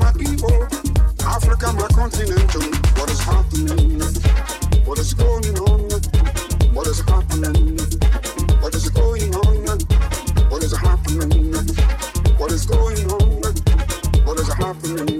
my people, Africa, my continent, what is happening? What is going on? What is happening? What is going on? What is happening? What is going on? What is happening?